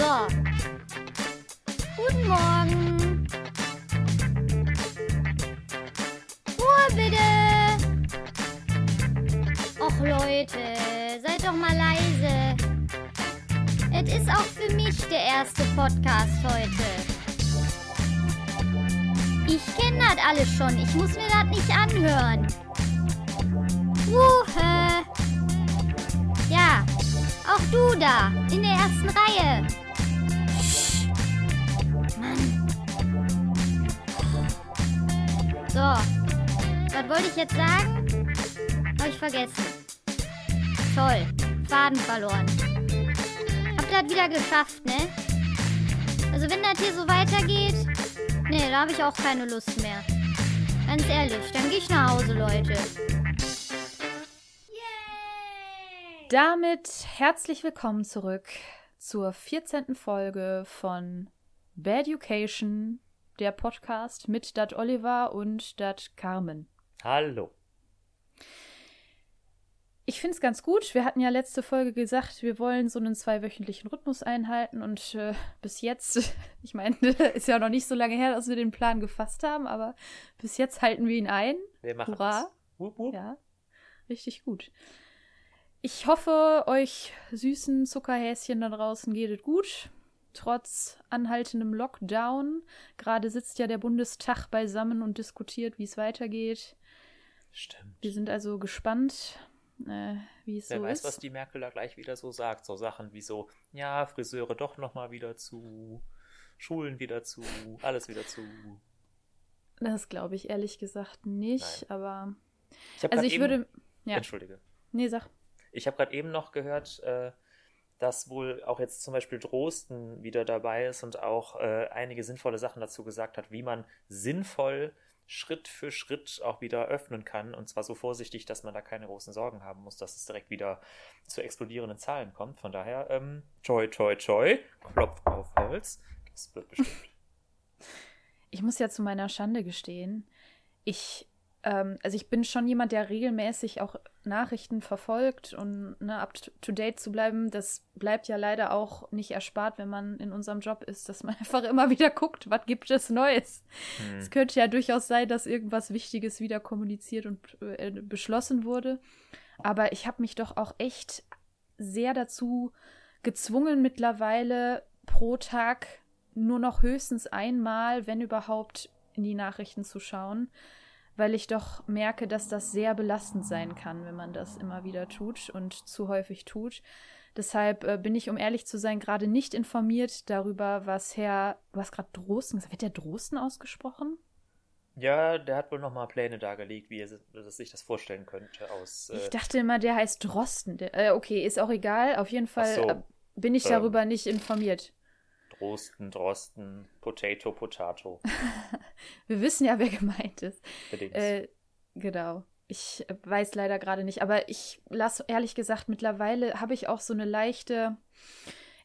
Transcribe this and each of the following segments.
So. Guten Morgen. Ruhe bitte. Och Leute, seid doch mal leise. Es ist auch für mich der erste Podcast heute. Ich kenne das alles schon. Ich muss mir das nicht anhören. Wuhe. Ja, auch du da, in der ersten Reihe. So, was wollte ich jetzt sagen? Habe ich vergessen. Toll, Faden verloren. Habt ihr das wieder geschafft, ne? Also wenn das hier so weitergeht, ne, da habe ich auch keine Lust mehr. Ganz ehrlich, dann gehe ich nach Hause, Leute. Damit herzlich willkommen zurück zur 14. Folge von Bad Education, der Podcast mit Dat Oliver und Dat Carmen. Hallo. Ich finde es ganz gut. Wir hatten ja letzte Folge gesagt, wir wollen so einen zweiwöchentlichen Rhythmus einhalten und äh, bis jetzt, ich meine, ist ja noch nicht so lange her, dass wir den Plan gefasst haben, aber bis jetzt halten wir ihn ein. Wir machen Hurra. es. Wup, wup. Ja, richtig gut. Ich hoffe, euch süßen Zuckerhäschen da draußen geht es gut. Trotz anhaltendem Lockdown. Gerade sitzt ja der Bundestag beisammen und diskutiert, wie es weitergeht. Stimmt. Wir sind also gespannt, äh, wie es Wer so weiß, ist. was die Merkel da gleich wieder so sagt. So Sachen wie so, ja, Friseure doch nochmal wieder zu, Schulen wieder zu, alles wieder zu. Das glaube ich ehrlich gesagt nicht, aber. Ich Also ich eben, würde. Ja, Entschuldige. nee, sag. Ich habe gerade eben noch gehört, äh, dass wohl auch jetzt zum Beispiel Drosten wieder dabei ist und auch äh, einige sinnvolle Sachen dazu gesagt hat, wie man sinnvoll Schritt für Schritt auch wieder öffnen kann. Und zwar so vorsichtig, dass man da keine großen Sorgen haben muss, dass es direkt wieder zu explodierenden Zahlen kommt. Von daher, ähm, toi, toi, toi, Klopf auf Holz. Das wird bestimmt. Ich muss ja zu meiner Schande gestehen, ich, ähm, also ich bin schon jemand, der regelmäßig auch Nachrichten verfolgt und ne, up to date zu bleiben, das bleibt ja leider auch nicht erspart, wenn man in unserem Job ist, dass man einfach immer wieder guckt, was gibt es Neues. Hm. Es könnte ja durchaus sein, dass irgendwas Wichtiges wieder kommuniziert und äh, beschlossen wurde. Aber ich habe mich doch auch echt sehr dazu gezwungen, mittlerweile pro Tag nur noch höchstens einmal, wenn überhaupt, in die Nachrichten zu schauen, weil ich doch merke, dass das sehr belastend sein kann, wenn man das immer wieder tut und zu häufig tut. Deshalb äh, bin ich, um ehrlich zu sein, gerade nicht informiert darüber, was Herr, du hast gerade Drosten gesagt, wird der Drosten ausgesprochen? Ja, der hat wohl nochmal Pläne dargelegt, wie er sich das vorstellen könnte aus. Ich Äh, dachte immer, der heißt Drosten. Der, äh, okay, ist auch egal. Auf jeden Fall so. äh, bin ich Ähm. darüber nicht informiert. Drosten, Drosten, Potato, Potato. Wir wissen ja, wer gemeint ist. Bedingt. Äh, genau. Ich weiß leider gerade nicht, aber ich lasse ehrlich gesagt mittlerweile habe ich auch so eine leichte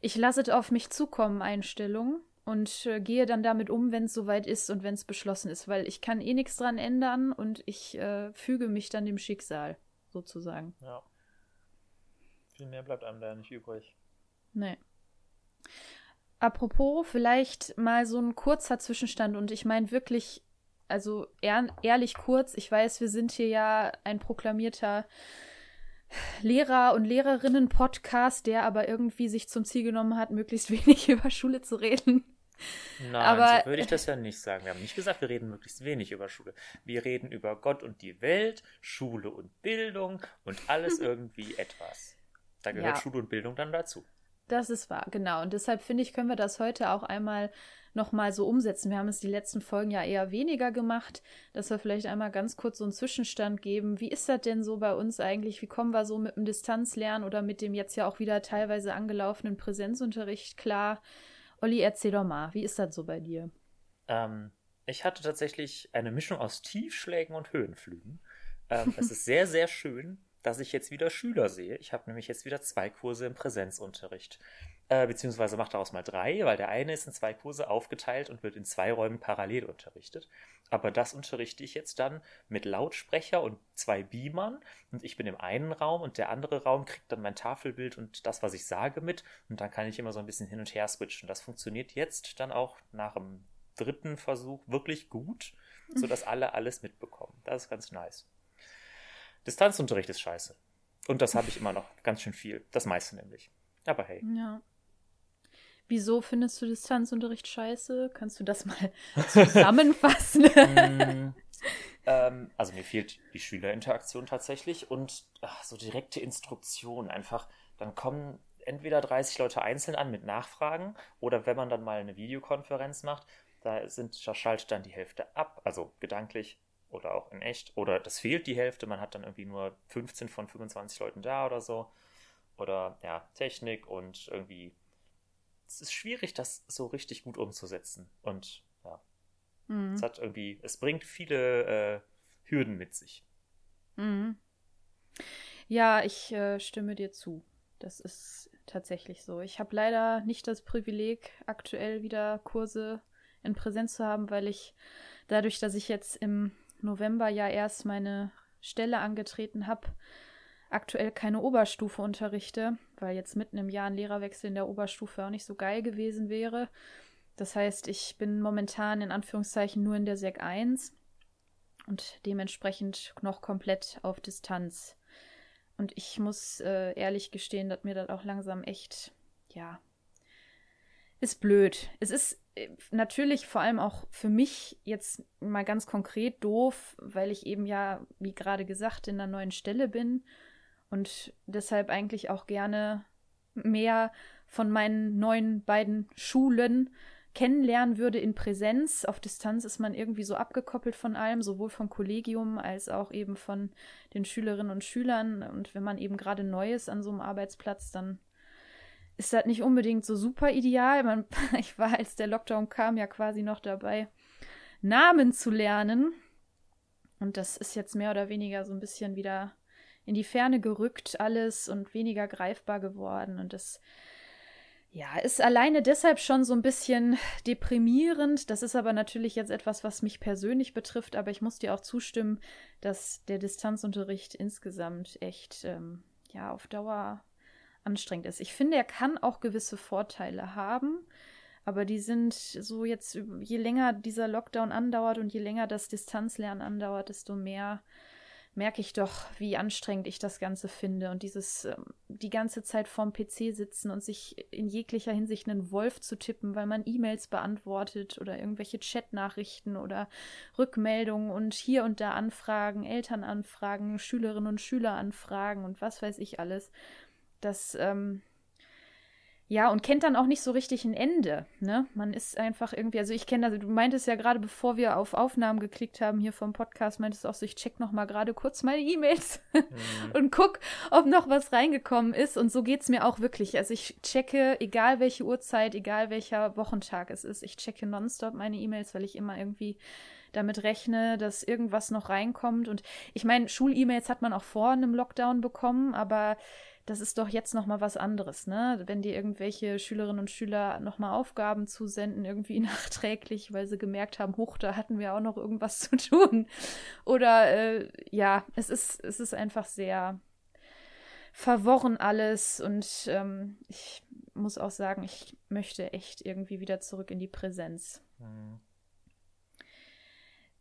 ich lasse es auf mich zukommen Einstellung und äh, gehe dann damit um, wenn es soweit ist und wenn es beschlossen ist, weil ich kann eh nichts dran ändern und ich äh, füge mich dann dem Schicksal sozusagen. ja. Viel mehr bleibt einem da nicht übrig. Nee. Apropos, vielleicht mal so ein kurzer Zwischenstand und ich meine wirklich, also ehr ehrlich kurz, ich weiß, wir sind hier ja ein proklamierter Lehrer- und Lehrerinnen-Podcast, der aber irgendwie sich zum Ziel genommen hat, möglichst wenig über Schule zu reden. Nein, Aber- so würde ich das ja nicht sagen. Wir haben nicht gesagt, wir reden möglichst wenig über Schule. Wir reden über Gott und die Welt, Schule und Bildung und alles irgendwie etwas. Da gehört Ja. Schule und Bildung dann dazu. Das ist wahr, genau. Und deshalb finde ich, können wir das heute auch einmal nochmal so umsetzen. Wir haben es die letzten Folgen ja eher weniger gemacht, dass wir vielleicht einmal ganz kurz so einen Zwischenstand geben. Wie ist das denn so bei uns eigentlich? Wie kommen wir so mit dem Distanzlernen oder mit dem jetzt ja auch wieder teilweise angelaufenen Präsenzunterricht klar? Olli, erzähl doch mal, wie ist das so bei dir? Ähm, ich hatte tatsächlich eine Mischung aus Tiefschlägen und Höhenflügen. Ähm, es ist sehr, sehr schön, dass ich jetzt wieder Schüler sehe. Ich habe nämlich jetzt wieder zwei Kurse im Präsenzunterricht. äh, beziehungsweise macht daraus mal drei, weil der eine ist in zwei Kurse aufgeteilt und wird in zwei Räumen parallel unterrichtet. Aber das unterrichte ich jetzt dann mit Lautsprecher und zwei Beamern und ich bin im einen Raum und der andere Raum kriegt dann mein Tafelbild und das, was ich sage, mit und dann kann ich immer so ein bisschen hin und her switchen. Das funktioniert jetzt dann auch nach dem dritten Versuch wirklich gut, sodass alle alles mitbekommen. Das ist ganz nice. Distanzunterricht ist scheiße. Und das habe ich immer noch ganz schön viel. Das meiste nämlich. Aber hey. Ja. Wieso findest du Distanzunterricht scheiße? Kannst du das mal zusammenfassen? mm, ähm, also mir fehlt die Schülerinteraktion tatsächlich und ach, so direkte Instruktion einfach. Dann kommen entweder 30 Leute einzeln an mit Nachfragen oder wenn man dann mal eine Videokonferenz macht, da, sind, da schaltet dann die Hälfte ab, also gedanklich oder auch in echt. Oder das fehlt die Hälfte, man hat dann irgendwie nur 15 von 25 Leuten da oder so. Oder ja, Technik und irgendwie es ist schwierig, das so richtig gut umzusetzen. Und ja, mhm. es hat irgendwie, es bringt viele äh, Hürden mit sich. Mhm. Ja, ich äh, stimme dir zu. Das ist tatsächlich so. Ich habe leider nicht das Privileg, aktuell wieder Kurse in Präsenz zu haben, weil ich dadurch, dass ich jetzt im November ja erst meine Stelle angetreten habe, aktuell keine Oberstufe unterrichte, weil jetzt mitten im Jahr ein Lehrerwechsel in der Oberstufe auch nicht so geil gewesen wäre. Das heißt, ich bin momentan in Anführungszeichen nur in der Sek 1 und dementsprechend noch komplett auf Distanz. Und ich muss äh, ehrlich gestehen, dass mir das auch langsam echt, ja, ist blöd. Es ist äh, natürlich vor allem auch für mich jetzt mal ganz konkret doof, weil ich eben ja, wie gerade gesagt, in einer neuen Stelle bin und deshalb eigentlich auch gerne mehr von meinen neuen beiden Schulen kennenlernen würde in Präsenz. Auf Distanz ist man irgendwie so abgekoppelt von allem, sowohl vom Kollegium als auch eben von den Schülerinnen und Schülern. Und wenn man eben gerade neu ist an so einem Arbeitsplatz, dann ist das nicht unbedingt so super ideal. Man, ich war, als der Lockdown kam, ja quasi noch dabei, Namen zu lernen. Und das ist jetzt mehr oder weniger so ein bisschen wieder in die Ferne gerückt alles und weniger greifbar geworden. Und das ja, ist alleine deshalb schon so ein bisschen deprimierend. Das ist aber natürlich jetzt etwas, was mich persönlich betrifft. Aber ich muss dir auch zustimmen, dass der Distanzunterricht insgesamt echt ähm, ja auf Dauer anstrengend ist. Ich finde, er kann auch gewisse Vorteile haben. Aber die sind so jetzt, je länger dieser Lockdown andauert und je länger das Distanzlernen andauert, desto mehr merke ich doch, wie anstrengend ich das Ganze finde. Und dieses ähm, die ganze Zeit vorm PC sitzen und sich in jeglicher Hinsicht einen Wolf zu tippen, weil man E-Mails beantwortet oder irgendwelche Chatnachrichten oder Rückmeldungen und hier und da Anfragen, Elternanfragen, Schülerinnen und Schüleranfragen und was weiß ich alles. Das ähm, ja, und kennt dann auch nicht so richtig ein Ende. Ne? Man ist einfach irgendwie, also ich kenne das, du meintest ja gerade, bevor wir auf Aufnahmen geklickt haben hier vom Podcast, meintest du auch so, ich check noch mal gerade kurz meine E-Mails mhm. und guck, ob noch was reingekommen ist. Und so geht es mir auch wirklich. Also ich checke, egal welche Uhrzeit, egal welcher Wochentag es ist, ich checke nonstop meine E-Mails, weil ich immer irgendwie damit rechne, dass irgendwas noch reinkommt. Und ich meine, Schul-E-Mails hat man auch vor einem Lockdown bekommen, aber das ist doch jetzt noch mal was anderes, ne? Wenn dir irgendwelche Schülerinnen und Schüler noch mal Aufgaben zusenden, irgendwie nachträglich, weil sie gemerkt haben, hoch, da hatten wir auch noch irgendwas zu tun. Oder äh, ja, es ist, es ist einfach sehr verworren alles und ähm, ich muss auch sagen, ich möchte echt irgendwie wieder zurück in die Präsenz. Mhm.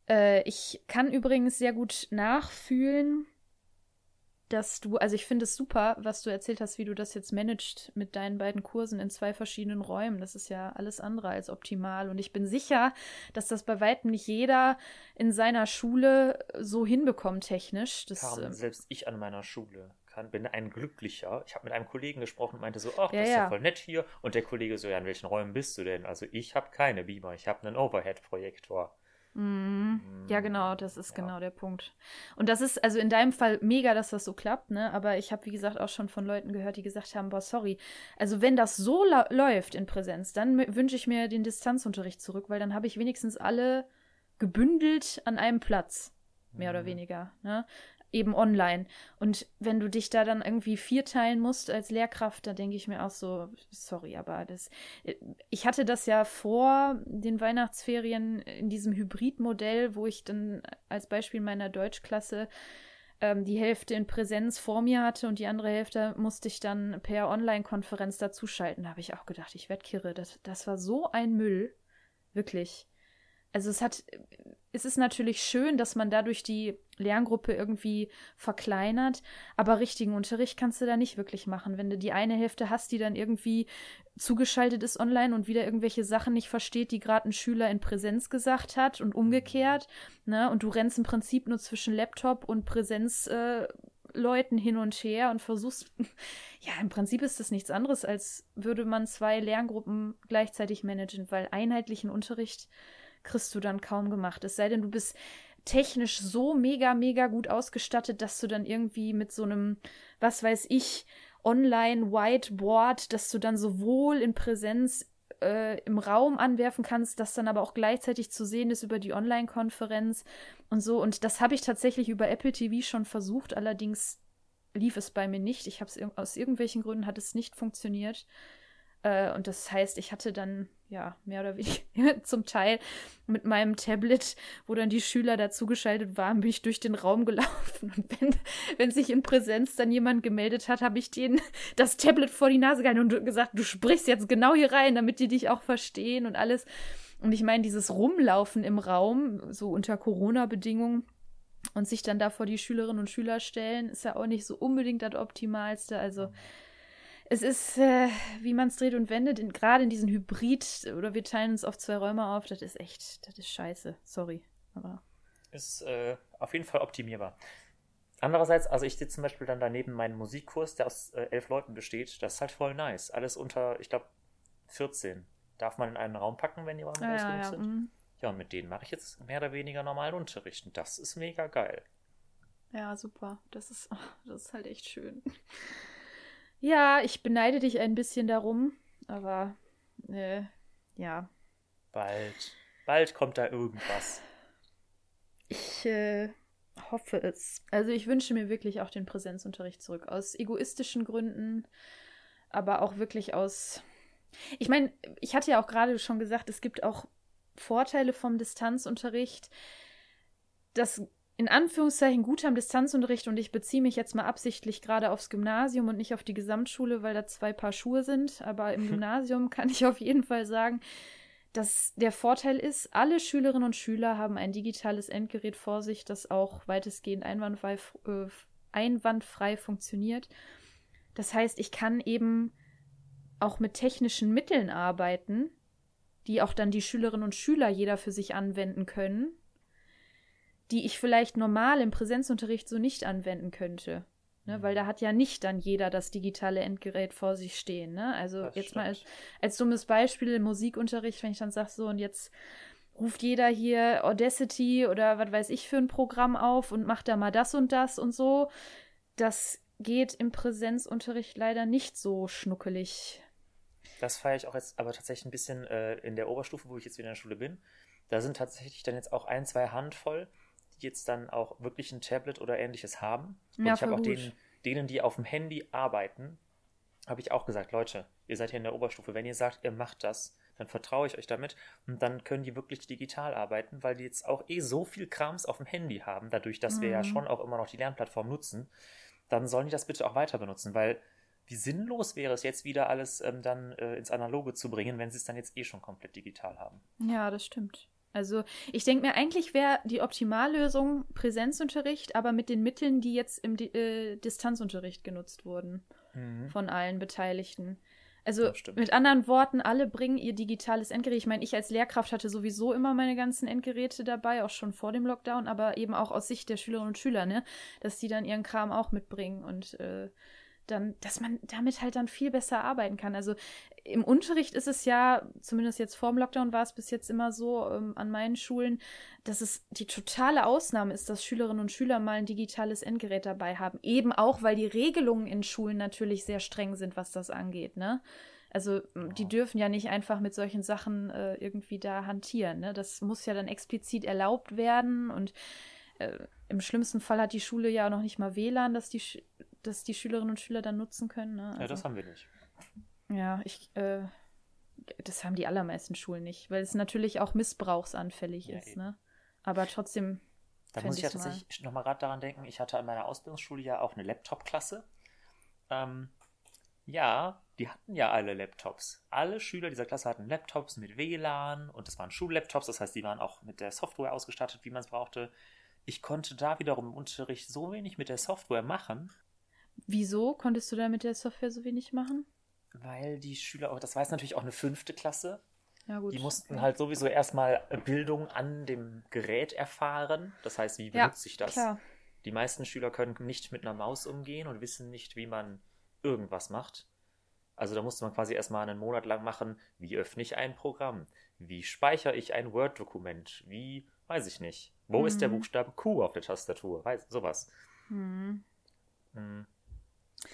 Äh, ich kann übrigens sehr gut nachfühlen, dass du, also ich finde es super, was du erzählt hast, wie du das jetzt managst mit deinen beiden Kursen in zwei verschiedenen Räumen. Das ist ja alles andere als optimal. Und ich bin sicher, dass das bei weitem nicht jeder in seiner Schule so hinbekommt technisch. Das, Carmen, ähm, selbst ich an meiner Schule kann, bin ein Glücklicher. Ich habe mit einem Kollegen gesprochen und meinte so, ach, das ja, ist ja, ja voll nett hier. Und der Kollege so, ja, in welchen Räumen bist du denn? Also ich habe keine Beamer, ich habe einen Overhead-Projektor. Mhm. Ja, genau, das ist ja. genau der Punkt. Und das ist also in deinem Fall mega, dass das so klappt, ne? Aber ich habe, wie gesagt, auch schon von Leuten gehört, die gesagt haben, boah, sorry. Also wenn das so läuft in Präsenz, dann wünsche ich mir den Distanzunterricht zurück, weil dann habe ich wenigstens alle gebündelt an einem Platz. Mehr mhm. oder weniger. Ne? Eben online. Und wenn du dich da dann irgendwie vierteilen musst als Lehrkraft, da denke ich mir auch so, sorry, aber das. Ich hatte das ja vor den Weihnachtsferien in diesem Hybridmodell, wo ich dann als Beispiel meiner Deutschklasse ähm, die Hälfte in Präsenz vor mir hatte und die andere Hälfte musste ich dann per Online-Konferenz dazuschalten. Da habe ich auch gedacht, ich werde kirre. Das, das war so ein Müll. Wirklich. Also es hat, es ist natürlich schön, dass man dadurch die Lerngruppe irgendwie verkleinert, aber richtigen Unterricht kannst du da nicht wirklich machen. Wenn du die eine Hälfte hast, die dann irgendwie zugeschaltet ist online und wieder irgendwelche Sachen nicht versteht, die gerade ein Schüler in Präsenz gesagt hat und umgekehrt, ne? Und du rennst im Prinzip nur zwischen Laptop und Präsenzleuten äh, hin und her und versuchst, ja, im Prinzip ist das nichts anderes, als würde man zwei Lerngruppen gleichzeitig managen, weil einheitlichen Unterricht kriegst du dann kaum gemacht. Es sei denn, du bist technisch so mega, mega gut ausgestattet, dass du dann irgendwie mit so einem, was weiß ich, Online-Whiteboard, dass du dann sowohl in Präsenz äh, im Raum anwerfen kannst, das dann aber auch gleichzeitig zu sehen ist über die Online-Konferenz und so. Und das habe ich tatsächlich über Apple TV schon versucht, allerdings lief es bei mir nicht. Ich habe es aus irgendwelchen Gründen hat es nicht funktioniert. Äh, und das heißt, ich hatte dann ja, mehr oder weniger zum Teil mit meinem Tablet, wo dann die Schüler dazugeschaltet waren, bin ich durch den Raum gelaufen. Und wenn, wenn sich in Präsenz dann jemand gemeldet hat, habe ich denen das Tablet vor die Nase gehalten und gesagt, du sprichst jetzt genau hier rein, damit die dich auch verstehen und alles. Und ich meine, dieses Rumlaufen im Raum, so unter Corona-Bedingungen, und sich dann da vor die Schülerinnen und Schüler stellen, ist ja auch nicht so unbedingt das Optimalste. Also es ist, äh, wie man es dreht und wendet, gerade in diesen Hybrid, oder wir teilen uns auf zwei Räume auf, das ist echt, das ist scheiße. Sorry. Aber. Ist äh, auf jeden Fall optimierbar. Andererseits, also ich sitze zum Beispiel dann daneben meinen Musikkurs, der aus äh, elf Leuten besteht. Das ist halt voll nice. Alles unter, ich glaube, 14. Darf man in einen Raum packen, wenn die Räume ja, ja. sind. Mhm. Ja, und mit denen mache ich jetzt mehr oder weniger normalen Unterricht. Und das ist mega geil. Ja, super. Das ist, das ist halt echt schön. Ja, ich beneide dich ein bisschen darum, aber äh, ja. Bald, bald kommt da irgendwas. Ich äh, hoffe es. Also ich wünsche mir wirklich auch den Präsenzunterricht zurück. Aus egoistischen Gründen, aber auch wirklich aus. Ich meine, ich hatte ja auch gerade schon gesagt, es gibt auch Vorteile vom Distanzunterricht. Das in Anführungszeichen gut am Distanzunterricht und ich beziehe mich jetzt mal absichtlich gerade aufs Gymnasium und nicht auf die Gesamtschule, weil da zwei Paar Schuhe sind. Aber im Gymnasium kann ich auf jeden Fall sagen, dass der Vorteil ist, alle Schülerinnen und Schüler haben ein digitales Endgerät vor sich, das auch weitestgehend einwandfrei, äh, einwandfrei funktioniert. Das heißt, ich kann eben auch mit technischen Mitteln arbeiten, die auch dann die Schülerinnen und Schüler jeder für sich anwenden können die ich vielleicht normal im Präsenzunterricht so nicht anwenden könnte. Ne, weil da hat ja nicht dann jeder das digitale Endgerät vor sich stehen. Ne? Also das jetzt stimmt. mal als, als dummes Beispiel im Musikunterricht, wenn ich dann sage, so und jetzt ruft jeder hier Audacity oder was weiß ich für ein Programm auf und macht da mal das und das und so. Das geht im Präsenzunterricht leider nicht so schnuckelig. Das feiere ich auch jetzt aber tatsächlich ein bisschen äh, in der Oberstufe, wo ich jetzt wieder in der Schule bin. Da sind tatsächlich dann jetzt auch ein, zwei Handvoll, die jetzt dann auch wirklich ein Tablet oder ähnliches haben. Und ja, ich habe auch denen, denen, die auf dem Handy arbeiten, habe ich auch gesagt, Leute, ihr seid hier in der Oberstufe, wenn ihr sagt, ihr macht das, dann vertraue ich euch damit und dann können die wirklich digital arbeiten, weil die jetzt auch eh so viel Krams auf dem Handy haben, dadurch, dass mhm. wir ja mhm. schon auch immer noch die Lernplattform nutzen, dann sollen die das bitte auch weiter benutzen, weil wie sinnlos wäre es jetzt wieder alles ähm, dann äh, ins Analoge zu bringen, wenn sie es dann jetzt eh schon komplett digital haben. Ja, das stimmt. Also ich denke mir, eigentlich wäre die Optimallösung Präsenzunterricht, aber mit den Mitteln, die jetzt im äh, Distanzunterricht genutzt wurden mhm. von allen Beteiligten. Also mit anderen Worten, alle bringen ihr digitales Endgerät. Ich meine, ich als Lehrkraft hatte sowieso immer meine ganzen Endgeräte dabei, auch schon vor dem Lockdown, aber eben auch aus Sicht der Schülerinnen und Schüler, ne, dass die dann ihren Kram auch mitbringen und äh, dann, dass man damit halt dann viel besser arbeiten kann. Also im Unterricht ist es ja, zumindest jetzt vor dem Lockdown war es bis jetzt immer so ähm, an meinen Schulen, dass es die totale Ausnahme ist, dass Schülerinnen und Schüler mal ein digitales Endgerät dabei haben. Eben auch, weil die Regelungen in Schulen natürlich sehr streng sind, was das angeht, ne? Also die dürfen ja nicht einfach mit solchen Sachen äh, irgendwie da hantieren. Ne? Das muss ja dann explizit erlaubt werden und äh, im schlimmsten Fall hat die Schule ja noch nicht mal WLAN, dass die, Sch dass die Schülerinnen und Schüler dann nutzen können. Ne? Also, ja, das haben wir nicht. Ja, ich, äh, das haben die allermeisten Schulen nicht, weil es natürlich auch missbrauchsanfällig ja, ist, eben. ne? Aber trotzdem. Da muss ich ja tatsächlich nochmal gerade daran denken, ich hatte an meiner Ausbildungsschule ja auch eine Laptop-Klasse. Ähm, ja, die hatten ja alle Laptops. Alle Schüler dieser Klasse hatten Laptops mit WLAN und das waren Schullaptops, das heißt, die waren auch mit der Software ausgestattet, wie man es brauchte. Ich konnte da wiederum im Unterricht so wenig mit der Software machen. Wieso konntest du da mit der Software so wenig machen? Weil die Schüler, auch, das war jetzt natürlich auch eine fünfte Klasse. Ja, gut. Die mussten halt sowieso erstmal Bildung an dem Gerät erfahren. Das heißt, wie benutze ja, ich das? Klar. Die meisten Schüler können nicht mit einer Maus umgehen und wissen nicht, wie man irgendwas macht. Also da musste man quasi erstmal einen Monat lang machen, wie öffne ich ein Programm? Wie speichere ich ein Word-Dokument? Wie, weiß ich nicht. Wo mhm. ist der mhm. Buchstabe Q auf der Tastatur? Weiß, sowas. Mhm. mhm.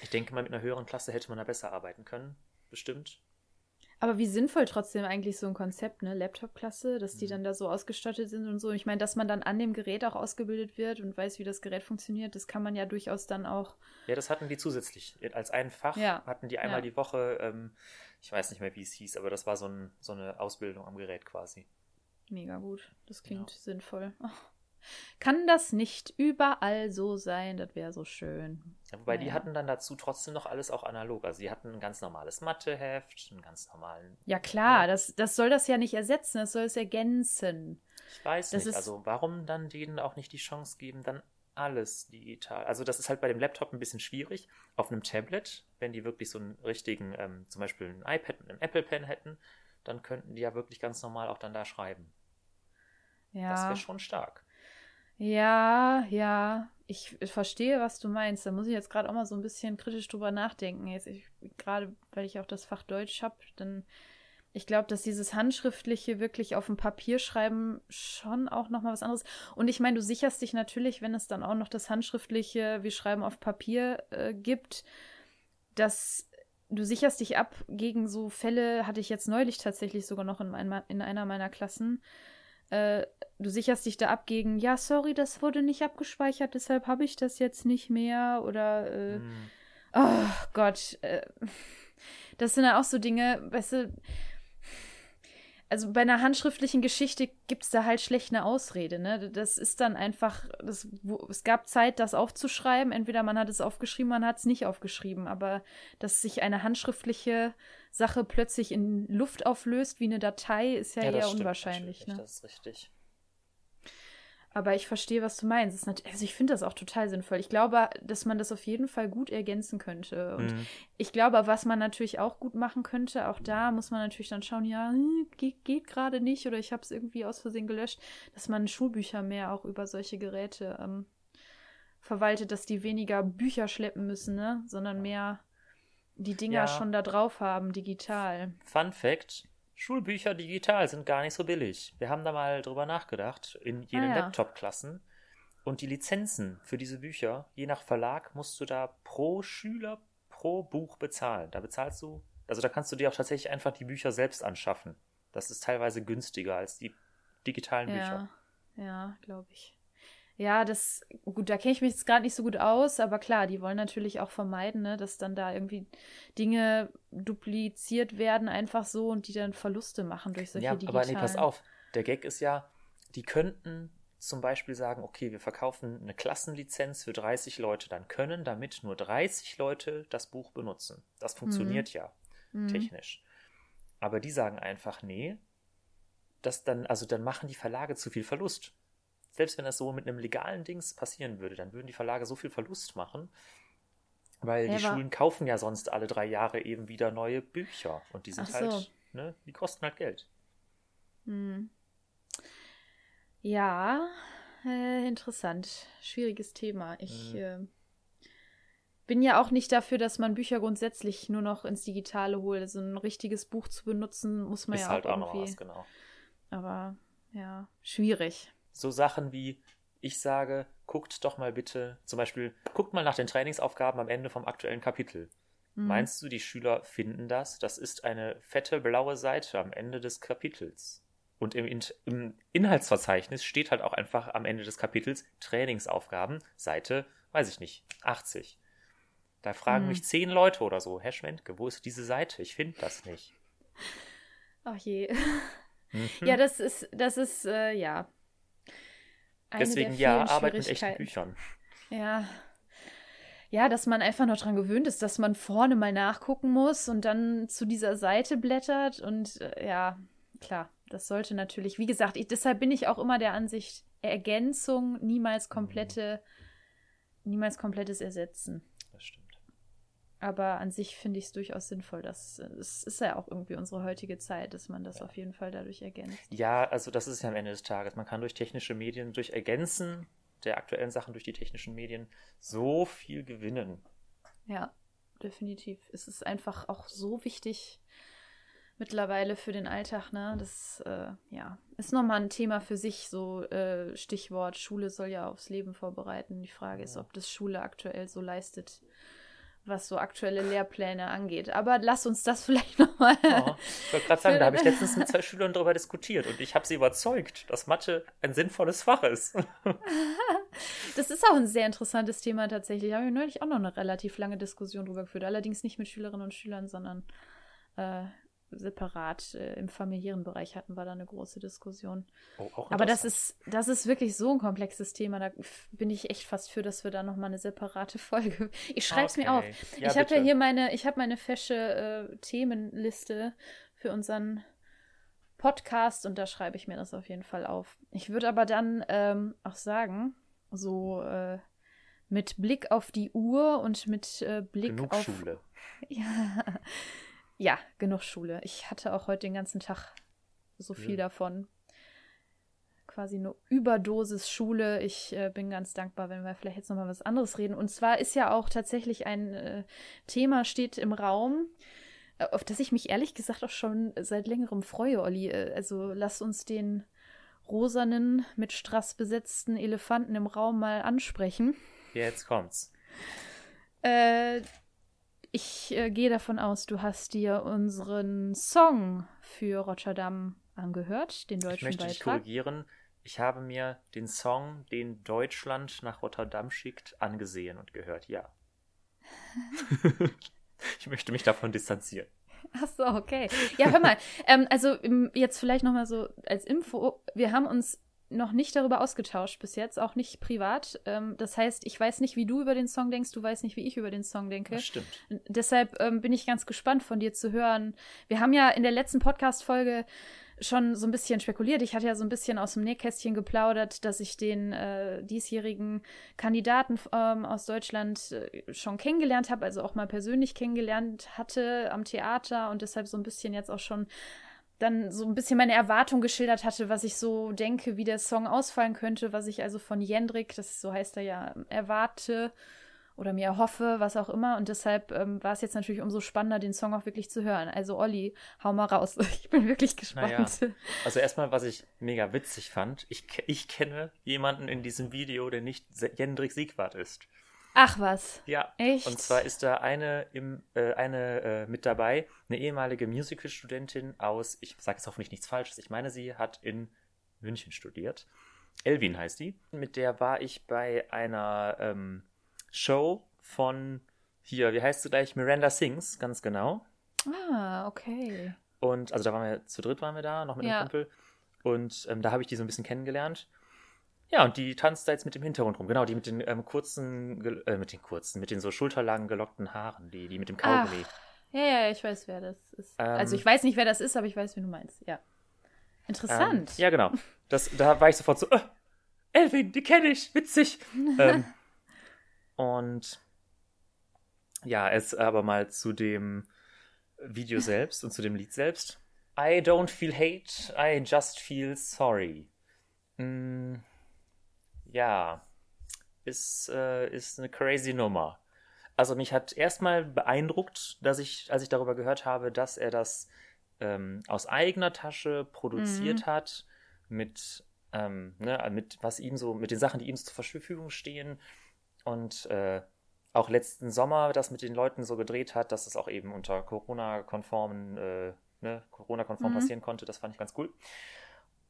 Ich denke mal, mit einer höheren Klasse hätte man da besser arbeiten können. Bestimmt. Aber wie sinnvoll trotzdem eigentlich so ein Konzept, ne? Laptop-Klasse, dass die mhm. dann da so ausgestattet sind und so. Ich meine, dass man dann an dem Gerät auch ausgebildet wird und weiß, wie das Gerät funktioniert, das kann man ja durchaus dann auch. Ja, das hatten die zusätzlich. Als ein Fach ja. hatten die einmal ja. die Woche, ähm, ich weiß nicht mehr, wie es hieß, aber das war so, ein, so eine Ausbildung am Gerät quasi. Mega gut. Das klingt ja. sinnvoll. Oh. Kann das nicht überall so sein? Das wäre so schön. Ja, wobei naja. die hatten dann dazu trotzdem noch alles auch analog. Also die hatten ein ganz normales Matheheft, einen ganz normalen. Ja klar, ja. Das, das soll das ja nicht ersetzen, das soll es ergänzen. Ich weiß das nicht. also warum dann denen auch nicht die Chance geben, dann alles digital. Also das ist halt bei dem Laptop ein bisschen schwierig. Auf einem Tablet, wenn die wirklich so einen richtigen, ähm, zum Beispiel ein iPad mit einem Apple Pen hätten, dann könnten die ja wirklich ganz normal auch dann da schreiben. Ja. Das wäre schon stark. Ja, ja, ich verstehe, was du meinst. Da muss ich jetzt gerade auch mal so ein bisschen kritisch drüber nachdenken. Jetzt gerade, weil ich auch das Fach Deutsch habe, dann ich glaube, dass dieses handschriftliche wirklich auf dem Papier schreiben schon auch noch mal was anderes. Und ich meine, du sicherst dich natürlich, wenn es dann auch noch das handschriftliche, wir schreiben auf Papier äh, gibt, dass du sicherst dich ab gegen so Fälle. Hatte ich jetzt neulich tatsächlich sogar noch in, mein, in einer meiner Klassen äh, du sicherst dich da ab gegen, ja, sorry, das wurde nicht abgespeichert, deshalb habe ich das jetzt nicht mehr oder äh, mm. oh Gott, äh, das sind ja auch so Dinge, weißt du, also bei einer handschriftlichen Geschichte gibt es da halt schlecht eine Ausrede, ne? Das ist dann einfach, das, wo, es gab Zeit, das aufzuschreiben. Entweder man hat es aufgeschrieben, man hat es nicht aufgeschrieben. Aber dass sich eine handschriftliche Sache plötzlich in Luft auflöst wie eine Datei, ist ja, ja eher unwahrscheinlich. Ne? Das ist richtig. Aber ich verstehe, was du meinst. also ich finde das auch total sinnvoll. Ich glaube, dass man das auf jeden Fall gut ergänzen könnte. Und mhm. ich glaube, was man natürlich auch gut machen könnte, auch da muss man natürlich dann schauen, ja, hm, geht, geht gerade nicht oder ich habe es irgendwie aus Versehen gelöscht, dass man Schulbücher mehr auch über solche Geräte ähm, verwaltet, dass die weniger Bücher schleppen müssen, ne? sondern mehr die Dinger ja. schon da drauf haben, digital. Fun Fact: Schulbücher digital sind gar nicht so billig. Wir haben da mal drüber nachgedacht, in jenen ah, ja. Laptop-Klassen. Und die Lizenzen für diese Bücher, je nach Verlag, musst du da pro Schüler, pro Buch bezahlen. Da bezahlst du, also da kannst du dir auch tatsächlich einfach die Bücher selbst anschaffen. Das ist teilweise günstiger als die digitalen ja. Bücher. Ja, glaube ich. Ja, das, gut, da kenne ich mich jetzt gerade nicht so gut aus, aber klar, die wollen natürlich auch vermeiden, ne, dass dann da irgendwie Dinge dupliziert werden, einfach so und die dann Verluste machen durch solche ja, digitalen... aber nee, pass auf. Der Gag ist ja, die könnten zum Beispiel sagen, okay, wir verkaufen eine Klassenlizenz für 30 Leute, dann können damit nur 30 Leute das Buch benutzen. Das funktioniert mhm. ja mhm. technisch. Aber die sagen einfach, nee, das dann, also dann machen die Verlage zu viel Verlust selbst wenn das so mit einem legalen Dings passieren würde, dann würden die Verlage so viel Verlust machen, weil ja, die Schulen kaufen ja sonst alle drei Jahre eben wieder neue Bücher und die sind so. halt, ne, die kosten halt Geld. Hm. Ja, äh, interessant. Schwieriges Thema. Ich mhm. äh, bin ja auch nicht dafür, dass man Bücher grundsätzlich nur noch ins Digitale holt. Also ein richtiges Buch zu benutzen, muss man Ist ja halt auch, auch irgendwie. Noch was, genau. Aber ja, schwierig so Sachen wie, ich sage, guckt doch mal bitte, zum Beispiel, guckt mal nach den Trainingsaufgaben am Ende vom aktuellen Kapitel. Mhm. Meinst du, die Schüler finden das? Das ist eine fette blaue Seite am Ende des Kapitels. Und im, im, Inhaltsverzeichnis steht halt auch einfach am Ende des Kapitels Trainingsaufgaben, Seite, weiß ich nicht, 80. Da fragen hm. mich zehn Leute oder so, Herr Schwendke, wo ist diese Seite? Ich finde das nicht. Ach je. Mhm. Ja, das ist, das ist, äh, ja. Deswegen ja, Arbeit mit echten Büchern. Ja. Ja, dass man einfach noch dran gewöhnt ist, dass man vorne mal nachgucken muss und dann zu dieser Seite blättert und äh, ja, klar, das sollte natürlich, wie gesagt, ich, deshalb bin ich auch immer der Ansicht, Ergänzung, niemals komplette, mhm. niemals komplettes Ersetzen. Das. Aber an sich finde ich es durchaus sinnvoll, dass es ist ja auch irgendwie unsere heutige Zeit, dass man das ja. auf jeden Fall dadurch ergänzt. Ja, also das ist ja am Ende des Tages. Man kann durch technische Medien, durch Ergänzen der aktuellen Sachen durch die technischen Medien so viel gewinnen. Ja, definitiv. Es ist einfach auch so wichtig mittlerweile für den Alltag, ne? Das äh, ja, ist nochmal ein Thema für sich, so äh, Stichwort Schule soll ja aufs Leben vorbereiten. Die Frage ist, ob das Schule aktuell so leistet, was so aktuelle Lehrpläne angeht. Aber lass uns das vielleicht nochmal. Oh, ich wollte gerade sagen, da habe ich letztens mit zwei Schülern darüber diskutiert und ich habe sie überzeugt, dass Mathe ein sinnvolles Fach ist. das ist auch ein sehr interessantes Thema tatsächlich. Da habe ich neulich auch noch eine relativ lange Diskussion drüber geführt. Allerdings nicht mit Schülerinnen und Schülern, sondern äh, separat äh, im familiären Bereich hatten wir da eine große Diskussion. Oh, Aber das ist, das ist wirklich so ein komplexes Thema. Da bin ich echt fast für, dass wir da nochmal eine separate Folge. Ich schreibe es okay. mir auf. Ja, ich habe ja hier meine, ich habe meine fesche äh, Themenliste für unseren Podcast und da schreibe ich mir das auf jeden Fall auf. Ich würde aber dann ähm, auch sagen, so äh, mit Blick auf die Uhr und mit äh, Blick Genug auf Schule. Ja, ja, genug Schule. Ich hatte auch heute den ganzen Tag so viel ja. davon. Quasi eine Überdosis Schule. Ich äh, bin ganz dankbar, wenn wir vielleicht jetzt nochmal was anderes reden. Und zwar ist ja auch tatsächlich ein äh, Thema steht im Raum, äh, auf das ich mich ehrlich gesagt auch schon seit längerem freue, Olli. Äh, also lass uns den rosanen, mit Strass besetzten Elefanten im Raum mal ansprechen. Jetzt kommt's. Äh, ich äh, gehe davon aus, du hast dir unseren Song für Rotterdam angehört, den deutschen ich möchte Beitrag. Dich korrigieren. Ich habe mir den Song, den Deutschland nach Rotterdam schickt, angesehen und gehört, ja. ich möchte mich davon distanzieren. Ach so, okay. Ja, hör mal. ähm, also jetzt vielleicht noch mal so als Info. Wir haben uns noch nicht darüber ausgetauscht bis jetzt, auch nicht privat. Ähm, das heißt, ich weiß nicht, wie du über den Song denkst, du weißt nicht, wie ich über den Song denke. Das stimmt. Deshalb ähm, bin ich ganz gespannt von dir zu hören. Wir haben ja in der letzten Podcast-Folge schon so ein bisschen spekuliert. Ich hatte ja so ein bisschen aus dem Nähkästchen geplaudert, dass ich den äh, diesjährigen Kandidaten ähm, aus Deutschland äh, schon kennengelernt habe, also auch mal persönlich kennengelernt hatte am Theater und deshalb so ein bisschen jetzt auch schon dann so ein bisschen meine Erwartung geschildert hatte, was ich so denke, wie der Song ausfallen könnte, was ich also von Jendrik, das so heißt er ja, erwarte oder mir erhoffe, was auch immer. Und deshalb ähm, war es jetzt natürlich umso spannender, den Song auch wirklich zu hören. Also Olli, hau mal raus. Ich bin wirklich gespannt. Naja. Also erstmal, was ich mega witzig fand, ich, ich kenne jemanden in diesem Video, der nicht Jendrik Siegwart ist. Ach was. Ja. Echt? Und zwar ist da eine, im, äh, eine äh, mit dabei, eine ehemalige Musical-Studentin aus, ich sage jetzt hoffentlich nichts Falsches, ich meine, sie hat in München studiert. Elvin heißt die. Mit der war ich bei einer ähm, Show von hier, wie heißt sie gleich? Miranda Sings, ganz genau. Ah, okay. Und also da waren wir zu dritt waren wir da, noch mit ja. einem Kumpel. Und ähm, da habe ich die so ein bisschen kennengelernt. Ja, und die tanzt da jetzt mit dem Hintergrund rum. Genau, die mit den ähm, kurzen, äh, mit den kurzen, mit den so schulterlangen gelockten Haaren, die, die mit dem Kaugummi. Ja, ja, ich weiß, wer das ist. Ähm, also ich weiß nicht, wer das ist, aber ich weiß, wie du meinst. Ja. Interessant. Ähm, ja, genau. Das, da war ich sofort so, äh, Elvin, die kenne ich, witzig. ähm, und ja, es aber mal zu dem Video selbst und zu dem Lied selbst. I don't feel hate, I just feel sorry. Mm, ja, ist, äh, ist eine crazy Nummer. Also mich hat erstmal beeindruckt, dass ich, als ich darüber gehört habe, dass er das ähm, aus eigener Tasche produziert mhm. hat, mit, ähm, ne, mit was ihm so, mit den Sachen, die ihm zur Verfügung stehen. Und äh, auch letzten Sommer das mit den Leuten so gedreht hat, dass es auch eben unter Corona-konformen, äh, ne, Corona-konform mhm. passieren konnte. Das fand ich ganz cool.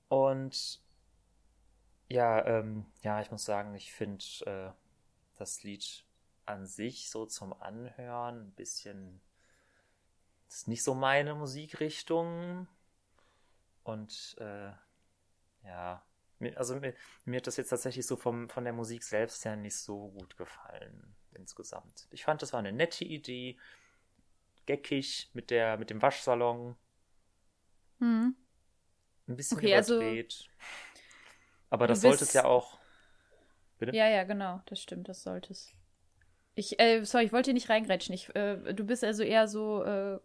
Und ja, ähm, ja, ich muss sagen, ich finde äh, das Lied an sich so zum Anhören ein bisschen. Das ist nicht so meine Musikrichtung. Und äh, ja, also mir, mir hat das jetzt tatsächlich so vom, von der Musik selbst her nicht so gut gefallen insgesamt. Ich fand, das war eine nette Idee, geckig mit der mit dem Waschsalon. Hm. Ein bisschen Okay, also- überdreht. Aber das sollte es ja auch. Bitte? Ja, ja, genau, das stimmt, das sollte es. Ich, äh, sorry, ich wollte hier nicht reingrätschen. Ich, äh, du bist also eher so äh,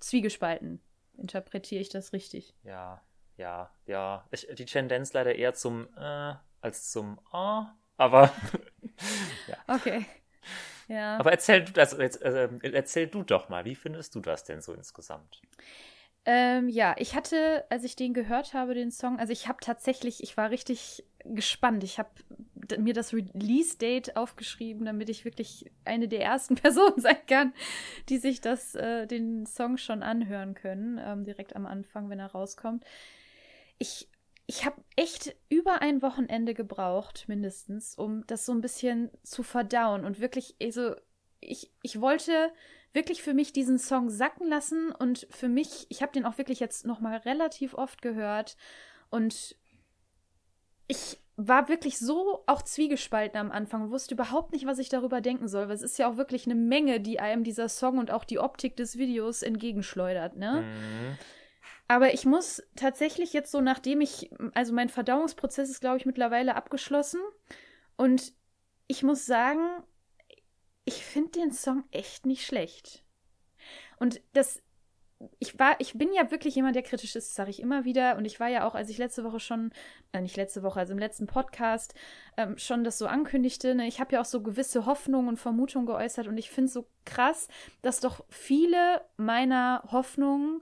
zwiegespalten. Interpretiere ich das richtig? Ja, ja, ja. Ich, die Tendenz leider eher zum äh, als zum ah, aber Okay. Ja. aber erzähl du das jetzt, äh, erzähl du doch mal, wie findest du das denn so insgesamt? Ähm, ja, ich hatte, als ich den gehört habe, den Song, also ich habe tatsächlich, ich war richtig gespannt. Ich habe mir das Release-Date aufgeschrieben, damit ich wirklich eine der ersten Personen sein kann, die sich das, äh, den Song schon anhören können, ähm, direkt am Anfang, wenn er rauskommt. Ich, ich habe echt über ein Wochenende gebraucht, mindestens, um das so ein bisschen zu verdauen und wirklich, also ich, ich wollte wirklich für mich diesen Song sacken lassen und für mich, ich habe den auch wirklich jetzt noch mal relativ oft gehört und ich war wirklich so auch zwiegespalten am Anfang und wusste überhaupt nicht, was ich darüber denken soll, weil es ist ja auch wirklich eine Menge, die einem dieser Song und auch die Optik des Videos entgegenschleudert, ne? Mhm. Aber ich muss tatsächlich jetzt so, nachdem ich, also mein Verdauungsprozess ist, glaube ich, mittlerweile abgeschlossen. Und ich muss sagen, ich finde den Song echt nicht schlecht. Und das, ich war, ich bin ja wirklich jemand, der kritisch ist, sage ich immer wieder. Und ich war ja auch, als ich letzte Woche schon, äh, nicht letzte Woche, also im letzten Podcast ähm, schon das so ankündigte, ne, ich habe ja auch so gewisse Hoffnungen und Vermutungen geäußert. Und ich finde so krass, dass doch viele meiner Hoffnungen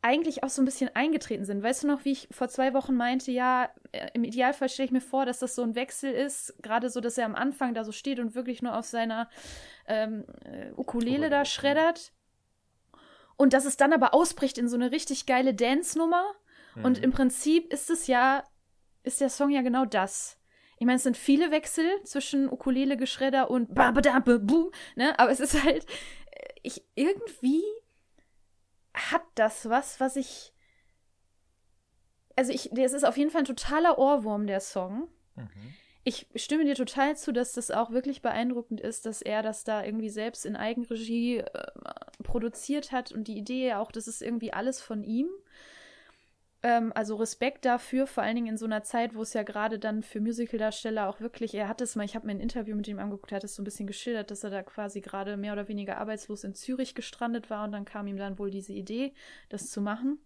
eigentlich auch so ein bisschen eingetreten sind. Weißt du noch, wie ich vor zwei Wochen meinte, ja, äh, im Idealfall stelle ich mir vor, dass das so ein Wechsel ist, gerade so, dass er am Anfang da so steht und wirklich nur auf seiner ähm, äh, Ukulele da Ukulele, schreddert. Und dass es dann aber ausbricht in so eine richtig geile Dance-Nummer. Und Mhm. im Prinzip ist es ja, ist der Song ja genau das. Ich meine, es sind viele Wechsel zwischen Ukulele-Geschredder und ba ba da ba boom, ne? Aber es ist halt, äh, ich irgendwie hat das was, was ich. Also ich, es ist auf jeden Fall ein totaler Ohrwurm, der Song. Mhm. Ich stimme dir total zu, dass das auch wirklich beeindruckend ist, dass er das da irgendwie selbst in Eigenregie äh, produziert hat und die Idee auch, das ist irgendwie alles von ihm. Ähm, also Respekt dafür, vor allen Dingen in so einer Zeit, wo es ja gerade dann für Musicaldarsteller auch wirklich, er hat es mal, ich habe mir ein Interview mit ihm angeguckt, er hat es so ein bisschen geschildert, dass er da quasi gerade mehr oder weniger arbeitslos in Zürich gestrandet war und dann kam ihm dann wohl diese Idee, das zu machen.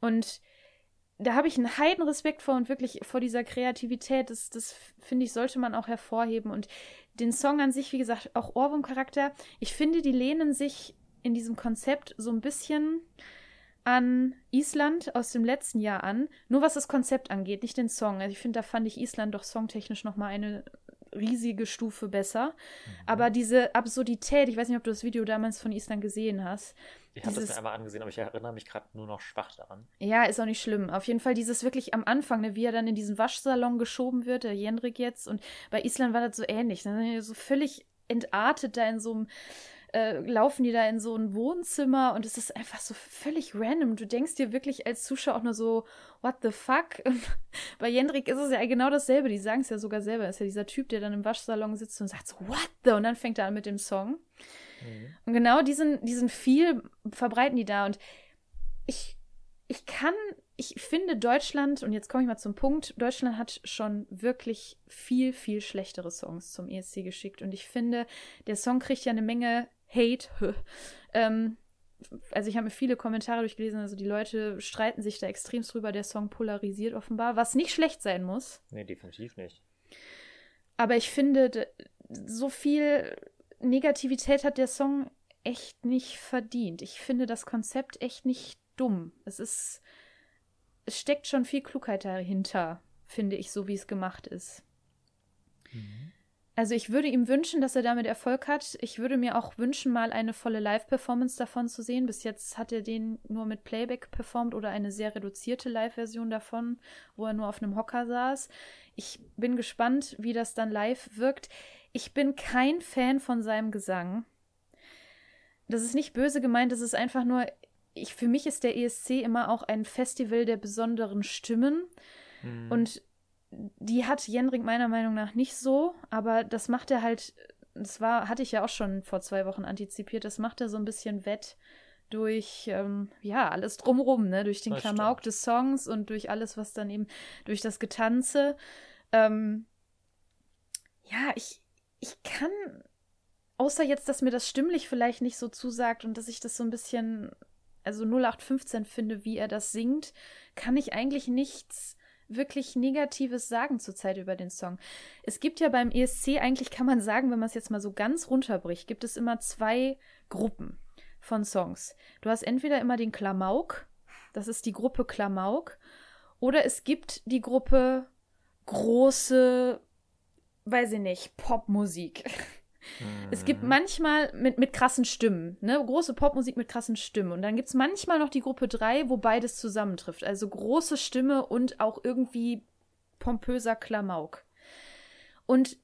Und da habe ich einen heiden Respekt vor und wirklich vor dieser Kreativität. Das, das finde ich, sollte man auch hervorheben. Und den Song an sich, wie gesagt, auch Ohrwurm-Charakter. Ich finde, die lehnen sich in diesem Konzept so ein bisschen an Island aus dem letzten Jahr an. Nur was das Konzept angeht, nicht den Song. Also ich finde, da fand ich Island doch songtechnisch noch mal eine riesige Stufe besser. Mhm. Aber diese Absurdität, ich weiß nicht, ob du das Video damals von Island gesehen hast. Ich habe das mir einmal angesehen, aber ich erinnere mich gerade nur noch schwach daran. Ja, ist auch nicht schlimm. Auf jeden Fall dieses wirklich am Anfang, ne, wie er dann in diesen Waschsalon geschoben wird, der Jendrik jetzt. Und bei Island war das so ähnlich. Ne? So völlig entartet da in so einem, äh, laufen die da in so ein Wohnzimmer und es ist einfach so völlig random. Du denkst dir wirklich als Zuschauer auch nur so, what the fuck? Und bei Jendrik ist es ja genau dasselbe. Die sagen es ja sogar selber. Das ist ja dieser Typ, der dann im Waschsalon sitzt und sagt so, what the? Und dann fängt er an mit dem Song. Mhm. Und genau diesen, diesen viel verbreiten die da. Und ich, ich kann, ich finde Deutschland, und jetzt komme ich mal zum Punkt, Deutschland hat schon wirklich viel, viel schlechtere Songs zum ESC geschickt. Und ich finde, der Song kriegt ja eine Menge Hate. ähm, also ich habe mir viele Kommentare durchgelesen, also die Leute streiten sich da extremst drüber, der Song polarisiert offenbar, was nicht schlecht sein muss. Nee, definitiv nicht. Aber ich finde, so viel Negativität hat der Song echt nicht verdient. Ich finde das Konzept echt nicht dumm. Es ist, es steckt schon viel Klugheit dahinter, finde ich, so wie es gemacht ist. Also ich würde ihm wünschen, dass er damit Erfolg hat. Ich würde mir auch wünschen, mal eine volle Live-Performance davon zu sehen. Bis jetzt hat er den nur mit Playback performt oder eine sehr reduzierte Live-Version davon, wo er nur auf einem Hocker saß. Ich bin gespannt, wie das dann live wirkt. Ich bin kein Fan von seinem Gesang. Das ist nicht böse gemeint, das ist einfach nur, ich, für mich ist der ESC immer auch ein Festival der besonderen Stimmen. Mhm. Und die hat Jendrik meiner Meinung nach nicht so, aber das macht er halt, das war, hatte ich ja auch schon vor zwei Wochen antizipiert, das macht er so ein bisschen wett durch, ähm, ja, alles drumrum, ne, durch den das Klamauk stimmt. des Songs und durch alles, was dann eben, durch das Getanze. Ähm, ja, ich, ich kann, außer jetzt, dass mir das stimmlich vielleicht nicht so zusagt und dass ich das so ein bisschen, also 0815 finde, wie er das singt, kann ich eigentlich nichts wirklich Negatives sagen zurzeit über den Song. Es gibt ja beim ESC, eigentlich kann man sagen, wenn man es jetzt mal so ganz runterbricht, gibt es immer zwei Gruppen von Songs. Du hast entweder immer den Klamauk, das ist die Gruppe Klamauk, oder es gibt die Gruppe große, weiß ich nicht, Popmusik. Es gibt mhm. manchmal mit, mit krassen Stimmen, ne? Große Popmusik mit krassen Stimmen. Und dann gibt es manchmal noch die Gruppe 3, wo beides zusammentrifft. Also große Stimme und auch irgendwie pompöser Klamauk. Und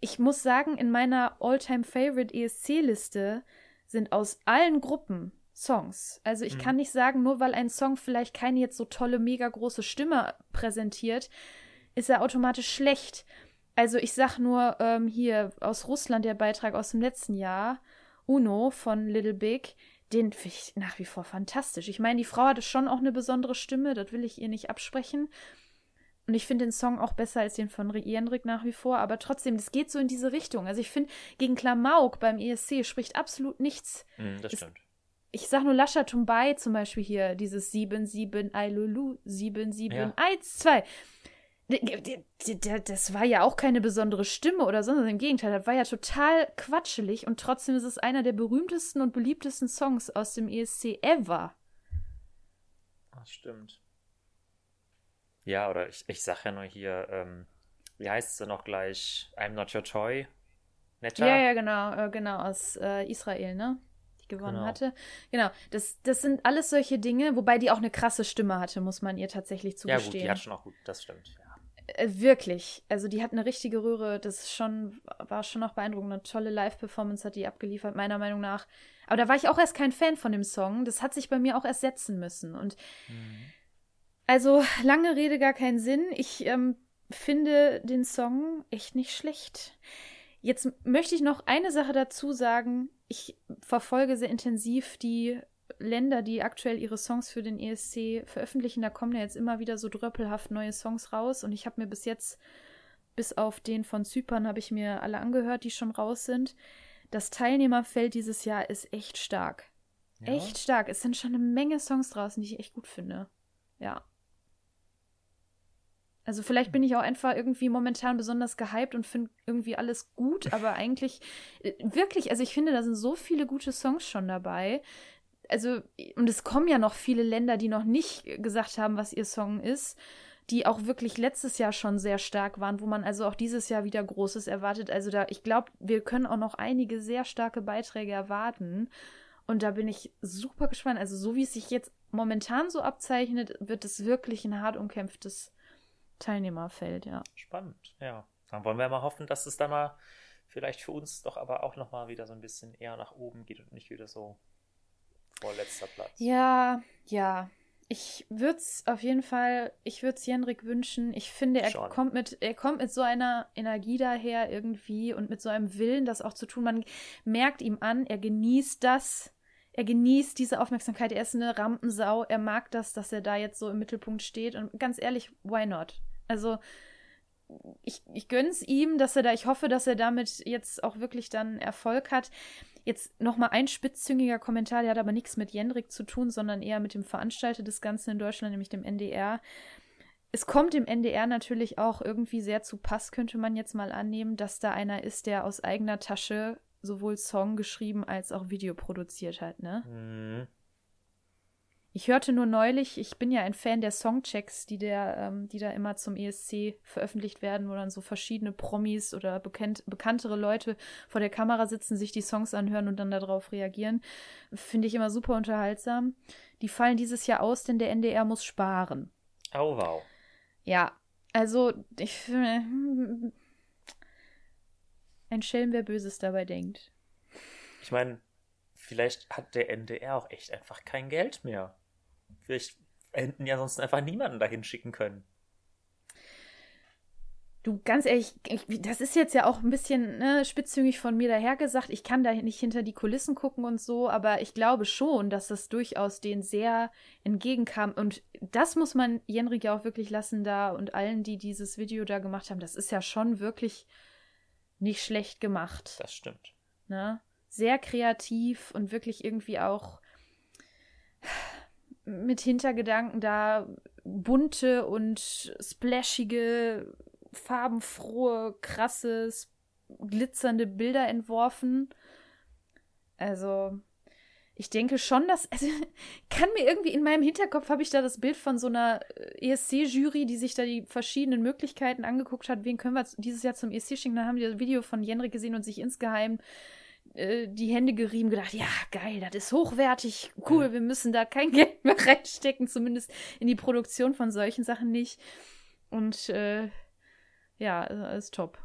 ich muss sagen, in meiner All-Time Favorite ESC-Liste sind aus allen Gruppen Songs. Also ich mhm. kann nicht sagen, nur weil ein Song vielleicht keine jetzt so tolle, mega große Stimme präsentiert, ist er automatisch schlecht. Also ich sag nur ähm, hier aus Russland der Beitrag aus dem letzten Jahr, Uno von Little Big, den finde ich nach wie vor fantastisch. Ich meine, die Frau hatte schon auch eine besondere Stimme, das will ich ihr nicht absprechen. Und ich finde den Song auch besser als den von Jendrik nach wie vor, aber trotzdem, das geht so in diese Richtung. Also ich finde, gegen Klamauk beim ESC spricht absolut nichts. Mm, das stimmt. ich sag nur Lascha Tumbai zum Beispiel hier, dieses 7-7 Ailulu, 7-7 ja. 1-2 das war ja auch keine besondere Stimme oder sonst Im Gegenteil, das war ja total quatschelig und trotzdem ist es einer der berühmtesten und beliebtesten Songs aus dem ESC ever. Das stimmt. Ja, oder ich, ich sag ja nur hier, ähm, wie heißt sie noch gleich? I'm not your toy. Netter? Ja, ja, genau, äh, genau, aus äh, Israel, ne? Die gewonnen genau. hatte. Genau, das, das sind alles solche Dinge, wobei die auch eine krasse Stimme hatte, muss man ihr tatsächlich zugestehen. Ja, gut, die hat schon auch gut, das stimmt. Äh, wirklich. Also die hat eine richtige Röhre. Das ist schon, war schon noch beeindruckend. Eine tolle Live-Performance hat die abgeliefert, meiner Meinung nach. Aber da war ich auch erst kein Fan von dem Song. Das hat sich bei mir auch erst setzen müssen. Und mhm. also lange Rede, gar keinen Sinn. Ich ähm, finde den Song echt nicht schlecht. Jetzt möchte ich noch eine Sache dazu sagen. Ich verfolge sehr intensiv die Länder, die aktuell ihre Songs für den ESC veröffentlichen, da kommen ja jetzt immer wieder so dröppelhaft neue Songs raus. Und ich habe mir bis jetzt, bis auf den von Zypern, habe ich mir alle angehört, die schon raus sind. Das Teilnehmerfeld dieses Jahr ist echt stark. Ja. Echt stark. Es sind schon eine Menge Songs draußen, die ich echt gut finde. Ja. Also vielleicht bin ich auch einfach irgendwie momentan besonders gehypt und finde irgendwie alles gut, aber eigentlich äh, wirklich, also ich finde, da sind so viele gute Songs schon dabei also, und es kommen ja noch viele Länder, die noch nicht gesagt haben, was ihr Song ist, die auch wirklich letztes Jahr schon sehr stark waren, wo man also auch dieses Jahr wieder Großes erwartet. Also da, ich glaube, wir können auch noch einige sehr starke Beiträge erwarten. Und da bin ich super gespannt. Also, so wie es sich jetzt momentan so abzeichnet, wird es wirklich ein hart umkämpftes Teilnehmerfeld, ja. Spannend, ja. Dann wollen wir mal hoffen, dass es dann mal vielleicht für uns doch aber auch nochmal wieder so ein bisschen eher nach oben geht und nicht wieder so vorletzter Platz. Ja, ja. Ich würde es auf jeden Fall, ich würde es Jenrik wünschen. Ich finde, er kommt mit, er kommt mit so einer Energie daher irgendwie und mit so einem Willen, das auch zu tun. Man merkt ihm an, er genießt das. Er genießt diese Aufmerksamkeit. Er ist eine Rampensau. Er mag das, dass er da jetzt so im Mittelpunkt steht. Und ganz ehrlich, why not? Also, ich, ich gönn's ihm, dass er da, ich hoffe, dass er damit jetzt auch wirklich dann Erfolg hat. Jetzt nochmal ein spitzzüngiger Kommentar, der hat aber nichts mit Jendrik zu tun, sondern eher mit dem Veranstalter des Ganzen in Deutschland, nämlich dem NDR. Es kommt dem NDR natürlich auch irgendwie sehr zu Pass, könnte man jetzt mal annehmen, dass da einer ist, der aus eigener Tasche sowohl Song geschrieben als auch Video produziert hat, ne? Mhm. Ich hörte nur neulich, ich bin ja ein Fan der Songchecks, die, der, ähm, die da immer zum ESC veröffentlicht werden, wo dann so verschiedene Promis oder bekannt, bekanntere Leute vor der Kamera sitzen, sich die Songs anhören und dann darauf reagieren. Finde ich immer super unterhaltsam. Die fallen dieses Jahr aus, denn der NDR muss sparen. Oh, wow. Ja, also ich finde, ein Schelm, wer Böses dabei denkt. Ich meine, vielleicht hat der NDR auch echt einfach kein Geld mehr. Vielleicht hätten ja sonst einfach niemanden dahin schicken können. Du, ganz ehrlich, ich, das ist jetzt ja auch ein bisschen ne, spitzzüngig von mir dahergesagt. Ich kann da nicht hinter die Kulissen gucken und so, aber ich glaube schon, dass das durchaus denen sehr entgegenkam. Und das muss man Jenrik ja auch wirklich lassen da und allen, die dieses Video da gemacht haben. Das ist ja schon wirklich nicht schlecht gemacht. Das stimmt. Ne? Sehr kreativ und wirklich irgendwie auch mit Hintergedanken da bunte und splashige, farbenfrohe, krasse, glitzernde Bilder entworfen. Also, ich denke schon, dass. Also, kann mir irgendwie in meinem Hinterkopf habe ich da das Bild von so einer äh, ESC-Jury, die sich da die verschiedenen Möglichkeiten angeguckt hat. Wen können wir dieses Jahr zum ESC schicken? Dann haben die das Video von Jenrik gesehen und sich insgeheim äh, die Hände gerieben, gedacht, ja, geil, das ist hochwertig, cool, wir müssen da kein Geld mehr reinstecken, zumindest in die Produktion von solchen Sachen nicht. Und äh, ja, ist top.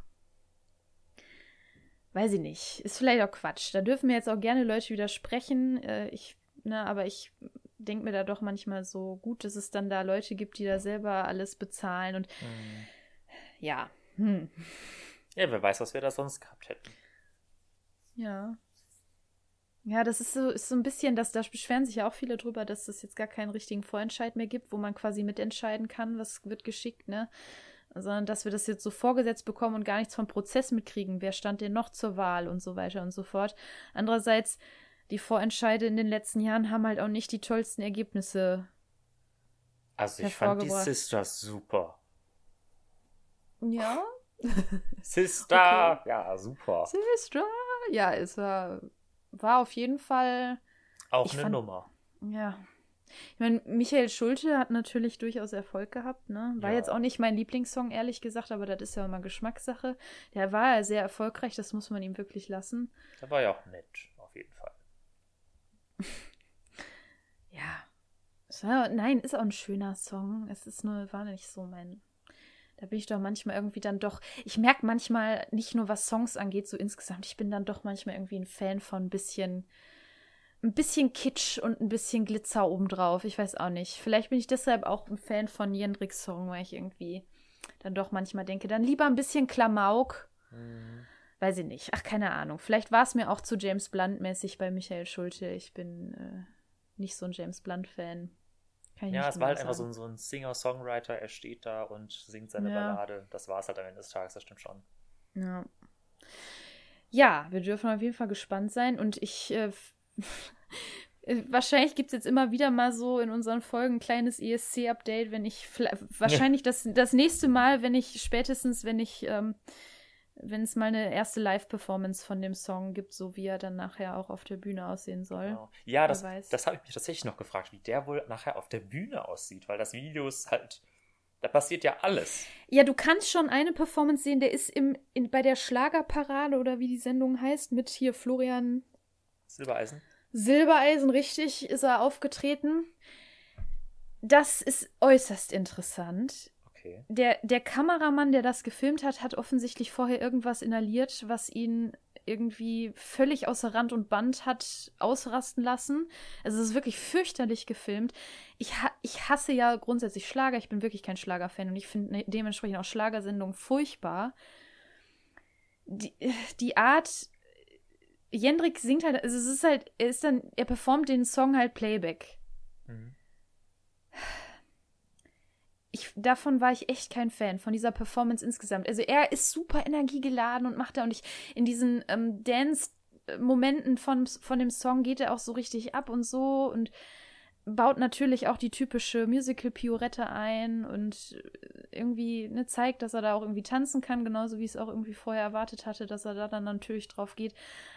Weiß ich nicht. Ist vielleicht auch Quatsch. Da dürfen mir jetzt auch gerne Leute widersprechen. Äh, ich, ne, aber ich denke mir da doch manchmal so gut, dass es dann da Leute gibt, die da selber alles bezahlen und mhm. ja. Hm. Ja, wer weiß, was wir da sonst gehabt hätten. Ja. Ja, das ist so, ist so ein bisschen, dass da beschweren sich ja auch viele drüber, dass es jetzt gar keinen richtigen Vorentscheid mehr gibt, wo man quasi mitentscheiden kann, was wird geschickt, ne? Sondern dass wir das jetzt so vorgesetzt bekommen und gar nichts vom Prozess mitkriegen. Wer stand denn noch zur Wahl und so weiter und so fort. Andererseits, die Vorentscheide in den letzten Jahren haben halt auch nicht die tollsten Ergebnisse. Also ich fand die Sisters super. Ja? Sister! Okay. Ja, super. Sister! Ja, es war, war auf jeden Fall. Auch eine fand, Nummer. Ja. Ich meine, Michael Schulte hat natürlich durchaus Erfolg gehabt, ne? War ja. jetzt auch nicht mein Lieblingssong, ehrlich gesagt, aber das ist ja immer Geschmackssache. Der war ja sehr erfolgreich, das muss man ihm wirklich lassen. Der war ja auch nett, auf jeden Fall. ja. nein, ist auch ein schöner Song. Es ist nur, war nicht so mein da bin ich doch manchmal irgendwie dann doch. Ich merke manchmal nicht nur, was Songs angeht, so insgesamt. Ich bin dann doch manchmal irgendwie ein Fan von ein bisschen, ein bisschen Kitsch und ein bisschen Glitzer obendrauf. Ich weiß auch nicht. Vielleicht bin ich deshalb auch ein Fan von Jendriks Song, weil ich irgendwie dann doch manchmal denke, dann lieber ein bisschen Klamauk. Mhm. Weiß ich nicht. Ach, keine Ahnung. Vielleicht war es mir auch zu James Blunt-mäßig bei Michael Schulte. Ich bin äh, nicht so ein James Blunt-Fan ja, es war halt sagen. einfach so ein, so ein Singer-Songwriter, er steht da und singt seine ja. Ballade. Das war es halt am Ende des Tages, das stimmt schon. Ja. Ja, wir dürfen auf jeden Fall gespannt sein und ich. Äh, wahrscheinlich gibt es jetzt immer wieder mal so in unseren Folgen ein kleines ESC-Update, wenn ich. Wahrscheinlich das, das nächste Mal, wenn ich spätestens, wenn ich. Ähm, wenn es mal eine erste Live-Performance von dem Song gibt, so wie er dann nachher auch auf der Bühne aussehen soll. Genau. Ja, das, das habe ich mich tatsächlich noch gefragt, wie der wohl nachher auf der Bühne aussieht, weil das Video ist halt, da passiert ja alles. Ja, du kannst schon eine Performance sehen, der ist im, in, bei der Schlagerparade oder wie die Sendung heißt, mit hier Florian Silbereisen. Silbereisen, richtig, ist er aufgetreten. Das ist äußerst interessant. Okay. Der, der Kameramann, der das gefilmt hat, hat offensichtlich vorher irgendwas inhaliert, was ihn irgendwie völlig außer Rand und Band hat ausrasten lassen. Also es ist wirklich fürchterlich gefilmt. Ich, ha ich hasse ja grundsätzlich Schlager. Ich bin wirklich kein Schlagerfan und ich finde ne dementsprechend auch Schlagersendungen furchtbar. Die, die Art, Jendrik singt halt, also es ist halt, er ist dann, er performt den Song halt Playback. Mhm ich, davon war ich echt kein Fan, von dieser Performance insgesamt. Also er ist super energiegeladen und macht da und ich in diesen ähm, Dance-Momenten von, von dem Song geht er auch so richtig ab und so und baut natürlich auch die typische Musical-Piorette ein und irgendwie ne, zeigt, dass er da auch irgendwie tanzen kann, genauso wie ich es auch irgendwie vorher erwartet hatte, dass er da dann natürlich drauf geht.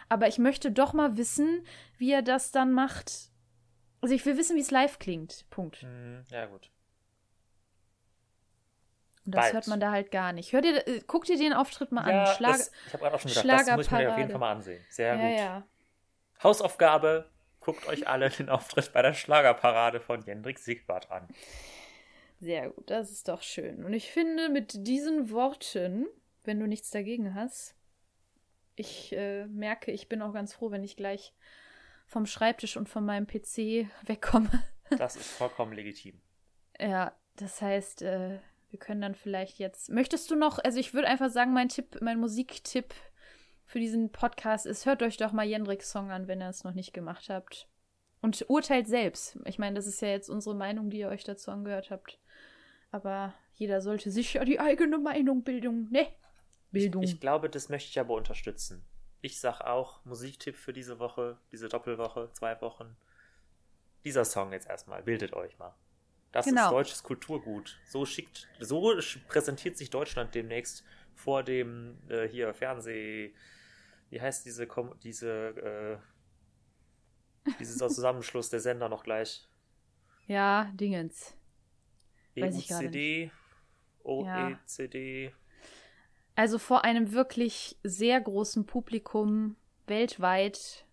Aber ich möchte doch mal wissen, wie er das dann macht Also ich will wissen, wie es live klingt. Punkt. Hm, ja, gut. Und das Bald. hört man da halt gar nicht. Hört ihr, äh, guckt ihr den Auftritt mal Ja, an. Schlag, das, ich habe gerade auch schon gedacht, das muss ich mir auf jeden Fall mal ansehen. Sehr ja, gut. ja. Hausaufgabe, guckt euch alle den Auftritt bei der Schlagerparade von Jendrik Siegbart an. Sehr gut, das ist doch schön. Und ich finde, mit diesen Worten, wenn du nichts dagegen hast, ich äh, merke, ich bin auch ganz froh, wenn ich gleich vom Schreibtisch und von meinem PC wegkomme. Das ist vollkommen legitim. Ja, das heißt, äh, wir können dann vielleicht jetzt. Möchtest du noch, also ich würde einfach sagen, mein Tipp, mein Musiktipp für diesen Podcast ist, hört euch doch mal Jendriks Song an, wenn ihr es noch nicht gemacht habt. Und urteilt selbst. Ich meine, das ist ja jetzt unsere Meinung, die ihr euch dazu angehört habt. Aber jeder sollte sich ja die eigene Meinung bilden, ne? Bildung. Ich glaube, das möchte ich aber unterstützen. Ich sag auch, Musiktipp für diese Woche, diese Doppelwoche, zwei Wochen. Dieser Song jetzt erstmal, bildet euch mal. Das Genau. ist deutsches Kulturgut. So schickt, so präsentiert sich Deutschland demnächst vor dem äh, hier Fernseh. Wie heißt diese Kom diese äh, dieser Zusammenschluss der Sender noch gleich? ja, Dingens. E EUCD, OECD. Also vor einem wirklich sehr großen Publikum weltweit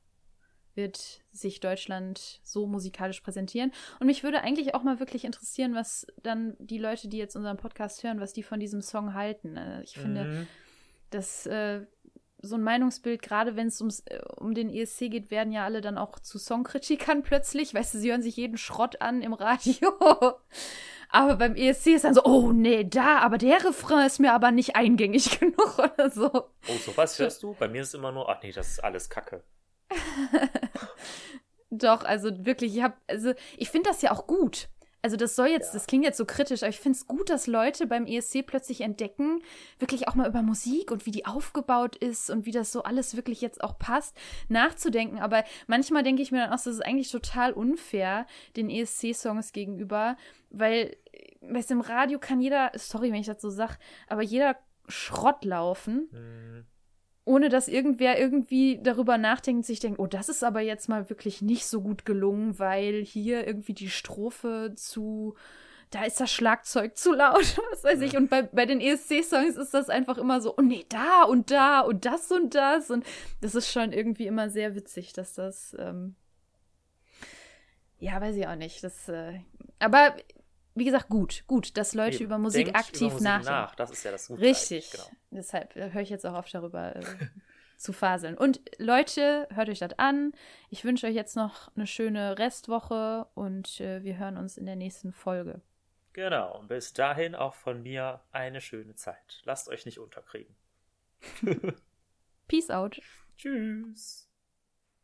wird sich Deutschland so musikalisch präsentieren. Und mich würde eigentlich auch mal wirklich interessieren, was dann die Leute, die jetzt unseren Podcast hören, was die von diesem Song halten. Äh, Ich finde, Mhm. dass äh, so ein Meinungsbild, gerade wenn es äh, um den ESC geht, werden ja alle dann auch zu Songkritikern plötzlich. Weißt du, sie hören sich jeden Schrott an im Radio. Aber beim ESC ist dann so, oh nee, da, aber der Refrain ist mir aber nicht eingängig genug oder so. Oh, sowas hörst du? Bei mir ist es immer nur, ach nee, das ist alles Kacke. Doch, also wirklich, ich habe, also ich finde das ja auch gut. Also das soll jetzt, Ja. das klingt jetzt so kritisch, aber ich finde es gut, dass Leute beim ESC plötzlich entdecken, wirklich auch mal über Musik und wie die aufgebaut ist und wie das so alles wirklich jetzt auch passt, nachzudenken. Aber manchmal denke ich mir dann auch, das ist eigentlich total unfair den ESC-Songs gegenüber, weil, weißt du, im Radio kann jeder, sorry, wenn ich das so sag, aber jeder Schrott laufen Hm, ohne dass irgendwer irgendwie darüber nachdenkt sich denkt, oh, das ist aber jetzt mal wirklich nicht so gut gelungen, weil hier irgendwie die Strophe zu, da ist das Schlagzeug zu laut, was weiß ich. Und bei, bei den ESC-Songs ist das einfach immer so, oh nee, da und da und das und das. Und das ist schon irgendwie immer sehr witzig, dass das, ähm, ja, weiß ich auch nicht. Das, äh, aber wie gesagt, gut, gut, dass Leute eben. über Musik Denkt aktiv über Musik nachdenken. nach. Das ist ja das Gute. Richtig. Genau. Deshalb äh, höre ich jetzt auch auf, darüber äh, zu faseln. Und Leute, hört euch das an. Ich wünsche euch jetzt noch eine schöne Restwoche und äh, wir hören uns in der nächsten Folge. Genau. Und bis dahin auch von mir eine schöne Zeit. Lasst euch nicht unterkriegen. Peace out. Tschüss.